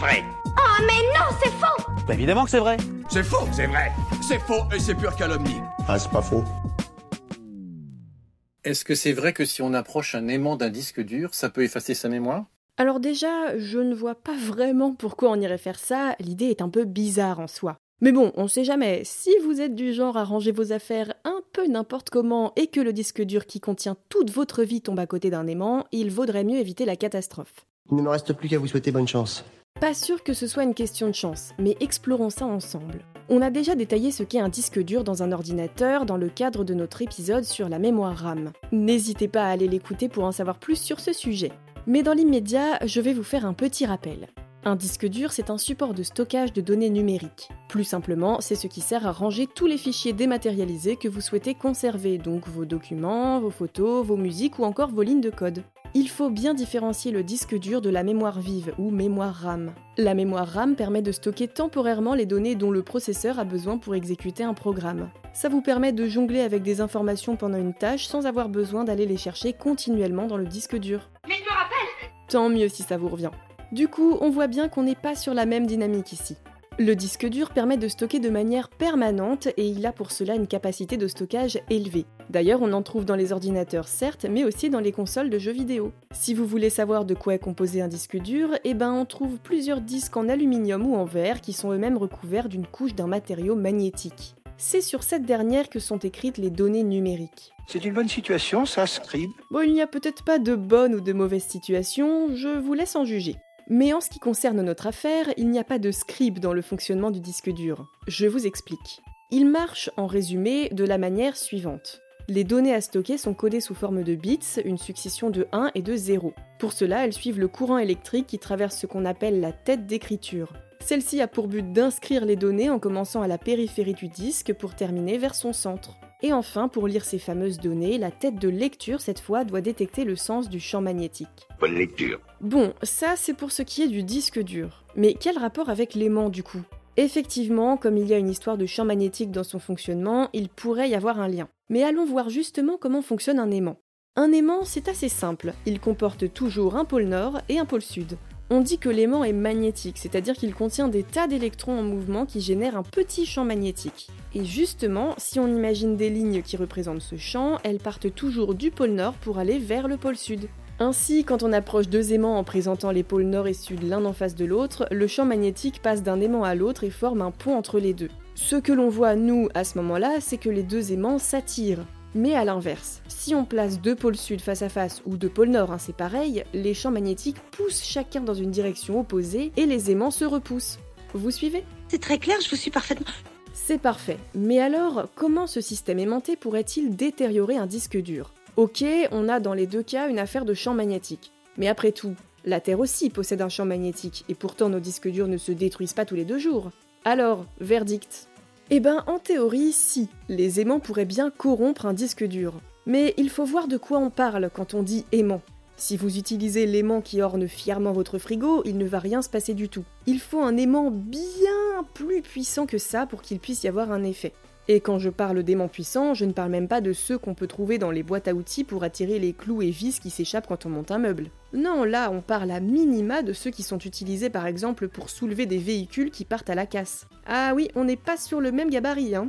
vrai. Oh mais non, c'est faux Bah évidemment que c'est vrai. C'est faux, c'est vrai. C'est faux et c'est pure calomnie. Ah, c'est pas faux. Est-ce que c'est vrai que si on approche un aimant d'un disque dur, ça peut effacer sa mémoire? Alors déjà, je ne vois pas vraiment pourquoi on irait faire ça, l'idée est un peu bizarre en soi. Mais bon, on sait jamais, si vous êtes du genre à ranger vos affaires un peu n'importe comment et que le disque dur qui contient toute votre vie tombe à côté d'un aimant, il vaudrait mieux éviter la catastrophe. Il ne me reste plus qu'à vous souhaiter bonne chance. Pas sûr que ce soit une question de chance, mais explorons ça ensemble. On a déjà détaillé ce qu'est un disque dur dans un ordinateur dans le cadre de notre épisode sur la mémoire RAM. N'hésitez pas à aller l'écouter pour en savoir plus sur ce sujet. Mais dans l'immédiat, je vais vous faire un petit rappel. Un disque dur, c'est un support de stockage de données numériques. Plus simplement, c'est ce qui sert à ranger tous les fichiers dématérialisés que vous souhaitez conserver, donc vos documents, vos photos, vos musiques ou encore vos lignes de code. Il faut bien différencier le disque dur de la mémoire vive ou mémoire RAM. La mémoire RAM permet de stocker temporairement les données dont le processeur a besoin pour exécuter un programme. Ça vous permet de jongler avec des informations pendant une tâche sans avoir besoin d'aller les chercher continuellement dans le disque dur. Mais je me rappelle Tant mieux si ça vous revient. Du coup, on voit bien qu'on n'est pas sur la même dynamique ici. Le disque dur permet de stocker de manière permanente et il a pour cela une capacité de stockage élevée. D'ailleurs, on en trouve dans les ordinateurs certes, mais aussi dans les consoles de jeux vidéo. Si vous voulez savoir de quoi est composé un disque dur, eh ben on trouve plusieurs disques en aluminium ou en verre qui sont eux-mêmes recouverts d'une couche d'un matériau magnétique. C'est sur cette dernière que sont écrites les données numériques. C'est une bonne situation, ça, Scribe. Bon, il n'y a peut-être pas de bonne ou de mauvaise situation, je vous laisse en juger. Mais en ce qui concerne notre affaire, il n'y a pas de scribe dans le fonctionnement du disque dur. Je vous explique. Il marche, en résumé, de la manière suivante. Les données à stocker sont codées sous forme de bits, une succession de 1 et de 0. Pour cela, elles suivent le courant électrique qui traverse ce qu'on appelle la tête d'écriture. Celle-ci a pour but d'inscrire les données en commençant à la périphérie du disque pour terminer vers son centre. Et enfin, pour lire ces fameuses données, la tête de lecture, cette fois, doit détecter le sens du champ magnétique. Bonne lecture. Bon, ça c'est pour ce qui est du disque dur. Mais quel rapport avec l'aimant du coup? Effectivement, comme il y a une histoire de champ magnétique dans son fonctionnement, il pourrait y avoir un lien. Mais allons voir justement comment fonctionne un aimant. Un aimant, c'est assez simple. Il comporte toujours un pôle nord et un pôle sud. On dit que l'aimant est magnétique, c'est-à-dire qu'il contient des tas d'électrons en mouvement qui génèrent un petit champ magnétique. Et justement, si on imagine des lignes qui représentent ce champ, elles partent toujours du pôle nord pour aller vers le pôle sud. Ainsi, quand on approche deux aimants en présentant les pôles nord et sud l'un en face de l'autre, le champ magnétique passe d'un aimant à l'autre et forme un pont entre les deux. Ce que l'on voit, nous, à ce moment-là, c'est que les deux aimants s'attirent. Mais à l'inverse, si on place deux pôles sud face à face ou deux pôles nord, hein, c'est pareil, les champs magnétiques poussent chacun dans une direction opposée et les aimants se repoussent. Vous suivez? C'est très clair, je vous suis parfaitement. C'est parfait. Mais alors, comment ce système aimanté pourrait-il détériorer un disque dur? Ok, on a dans les deux cas une affaire de champ magnétique. Mais après tout, la Terre aussi possède un champ magnétique, et pourtant nos disques durs ne se détruisent pas tous les deux jours. Alors, verdict eh ben, en théorie, si. Les aimants pourraient bien corrompre un disque dur. Mais il faut voir de quoi on parle quand on dit aimant. Si vous utilisez l'aimant qui orne fièrement votre frigo, il ne va rien se passer du tout. Il faut un aimant bien plus puissant que ça pour qu'il puisse y avoir un effet. Et quand je parle d'aimants puissants, je ne parle même pas de ceux qu'on peut trouver dans les boîtes à outils pour attirer les clous et vis qui s'échappent quand on monte un meuble. Non, là, on parle à minima de ceux qui sont utilisés par exemple pour soulever des véhicules qui partent à la casse. Ah oui, on n'est pas sur le même gabarit, hein.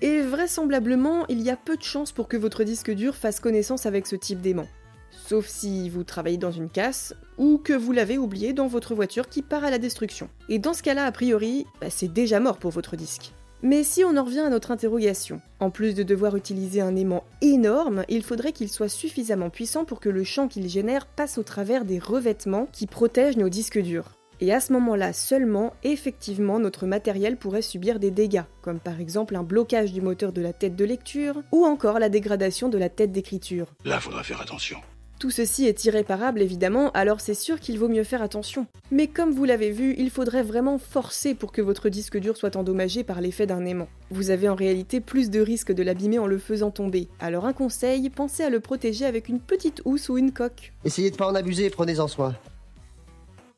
Et vraisemblablement, il y a peu de chances pour que votre disque dur fasse connaissance avec ce type d'aimant. Sauf si vous travaillez dans une casse ou que vous l'avez oublié dans votre voiture qui part à la destruction. Et dans ce cas-là, a priori, bah, c'est déjà mort pour votre disque. Mais si on en revient à notre interrogation, en plus de devoir utiliser un aimant énorme, il faudrait qu'il soit suffisamment puissant pour que le champ qu'il génère passe au travers des revêtements qui protègent nos disques durs. Et à ce moment-là seulement, effectivement, notre matériel pourrait subir des dégâts, comme par exemple un blocage du moteur de la tête de lecture, ou encore la dégradation de la tête d'écriture. Là, faudra faire attention. Tout ceci est irréparable évidemment, alors c'est sûr qu'il vaut mieux faire attention. Mais comme vous l'avez vu, il faudrait vraiment forcer pour que votre disque dur soit endommagé par l'effet d'un aimant. Vous avez en réalité plus de risques de l'abîmer en le faisant tomber. Alors un conseil, pensez à le protéger avec une petite housse ou une coque. Essayez de pas en abuser et prenez-en soin.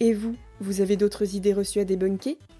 Et vous, vous avez d'autres idées reçues à débunker?